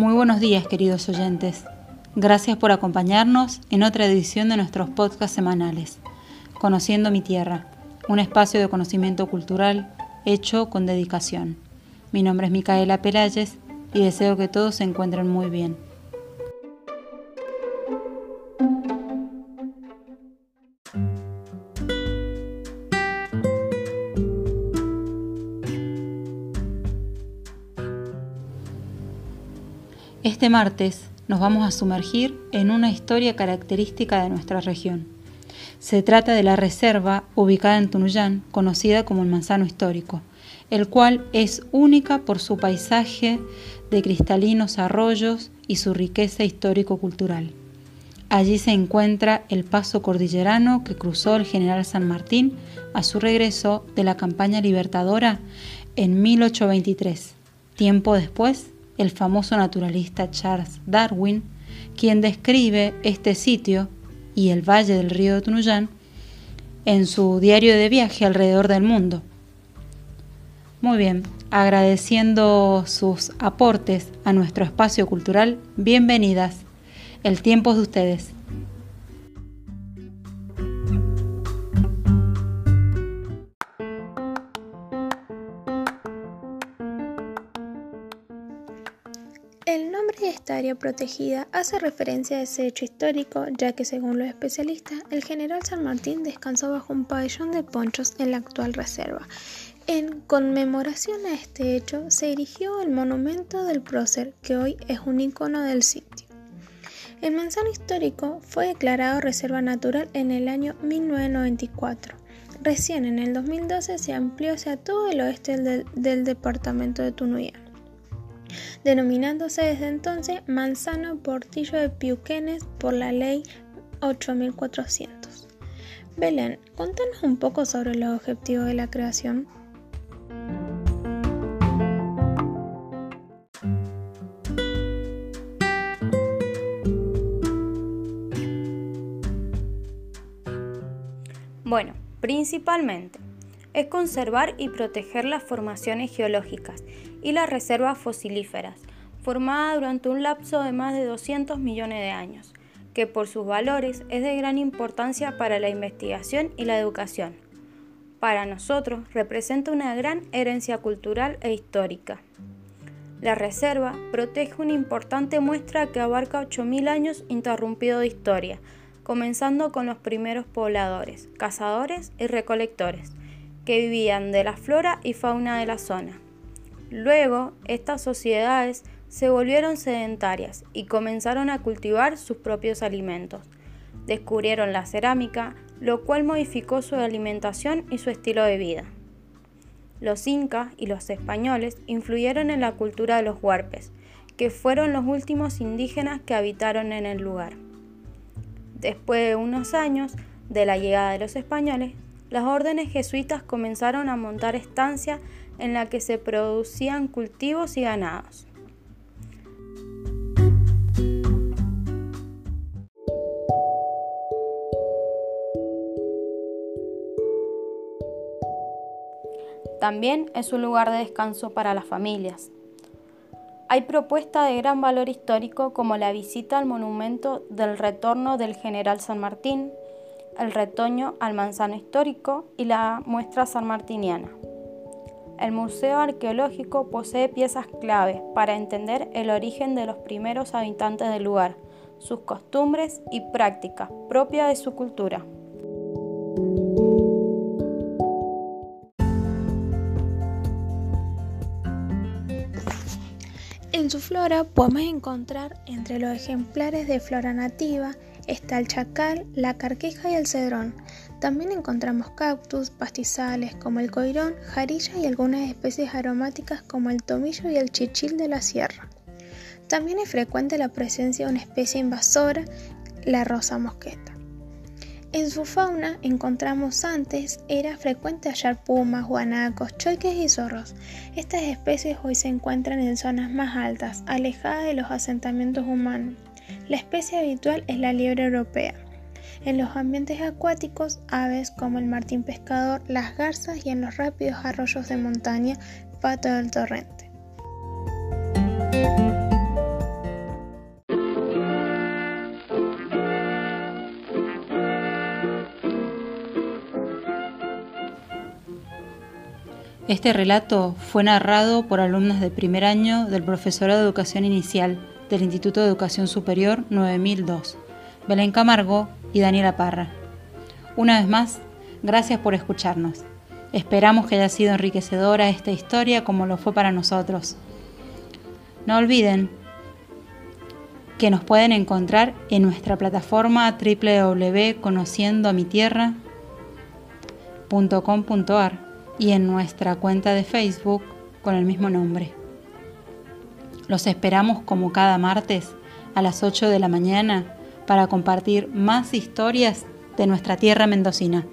Muy buenos días, queridos oyentes. Gracias por acompañarnos en otra edición de nuestros podcasts semanales, Conociendo mi Tierra, un espacio de conocimiento cultural hecho con dedicación. Mi nombre es Micaela Pelayes y deseo que todos se encuentren muy bien. Este martes nos vamos a sumergir en una historia característica de nuestra región. Se trata de la reserva ubicada en Tunuyán, conocida como el Manzano Histórico, el cual es única por su paisaje de cristalinos arroyos y su riqueza histórico-cultural. Allí se encuentra el paso cordillerano que cruzó el general San Martín a su regreso de la campaña libertadora en 1823. Tiempo después, el famoso naturalista Charles Darwin, quien describe este sitio y el valle del río Tunuyán en su diario de viaje alrededor del mundo. Muy bien, agradeciendo sus aportes a nuestro espacio cultural, bienvenidas. El tiempo es de ustedes. Esta área protegida hace referencia a ese hecho histórico, ya que según los especialistas, el general San Martín descansó bajo un pabellón de ponchos en la actual reserva. En conmemoración a este hecho, se erigió el monumento del prócer, que hoy es un icono del sitio. El manzano histórico fue declarado reserva natural en el año 1994. Recién en el 2012 se amplió hacia todo el oeste del, del departamento de Tunuyán denominándose desde entonces Manzano Portillo de Piuquenes por la ley 8400. Belén, contanos un poco sobre los objetivos de la creación. Bueno, principalmente es conservar y proteger las formaciones geológicas y las reservas fosilíferas, formada durante un lapso de más de 200 millones de años, que por sus valores es de gran importancia para la investigación y la educación. Para nosotros representa una gran herencia cultural e histórica. La reserva protege una importante muestra que abarca 8.000 años interrumpido de historia, comenzando con los primeros pobladores, cazadores y recolectores, que vivían de la flora y fauna de la zona. Luego, estas sociedades se volvieron sedentarias y comenzaron a cultivar sus propios alimentos. Descubrieron la cerámica, lo cual modificó su alimentación y su estilo de vida. Los incas y los españoles influyeron en la cultura de los huarpes, que fueron los últimos indígenas que habitaron en el lugar. Después de unos años de la llegada de los españoles, las órdenes jesuitas comenzaron a montar estancias en la que se producían cultivos y ganados. También es un lugar de descanso para las familias. Hay propuestas de gran valor histórico como la visita al monumento del retorno del general San Martín, el retoño al manzano histórico y la muestra sanmartiniana. El Museo Arqueológico posee piezas clave para entender el origen de los primeros habitantes del lugar, sus costumbres y prácticas propias de su cultura. En su flora podemos encontrar entre los ejemplares de flora nativa está el chacal, la carqueja y el cedrón, también encontramos cactus, pastizales como el coirón, jarilla y algunas especies aromáticas como el tomillo y el chichil de la sierra. También es frecuente la presencia de una especie invasora, la rosa mosqueta. En su fauna encontramos antes, era frecuente hallar pumas, guanacos, choiques y zorros. Estas especies hoy se encuentran en zonas más altas, alejadas de los asentamientos humanos. La especie habitual es la liebre europea. En los ambientes acuáticos, aves como el martín pescador, las garzas y en los rápidos arroyos de montaña, pato del torrente. Este relato fue narrado por alumnas de primer año del profesorado de educación inicial del Instituto de Educación Superior 9002, Belén Camargo y Daniela Parra. Una vez más, gracias por escucharnos. Esperamos que haya sido enriquecedora esta historia como lo fue para nosotros. No olviden que nos pueden encontrar en nuestra plataforma www.conociendoamitierra.com.ar y en nuestra cuenta de Facebook con el mismo nombre. Los esperamos como cada martes a las 8 de la mañana para compartir más historias de nuestra tierra mendocina.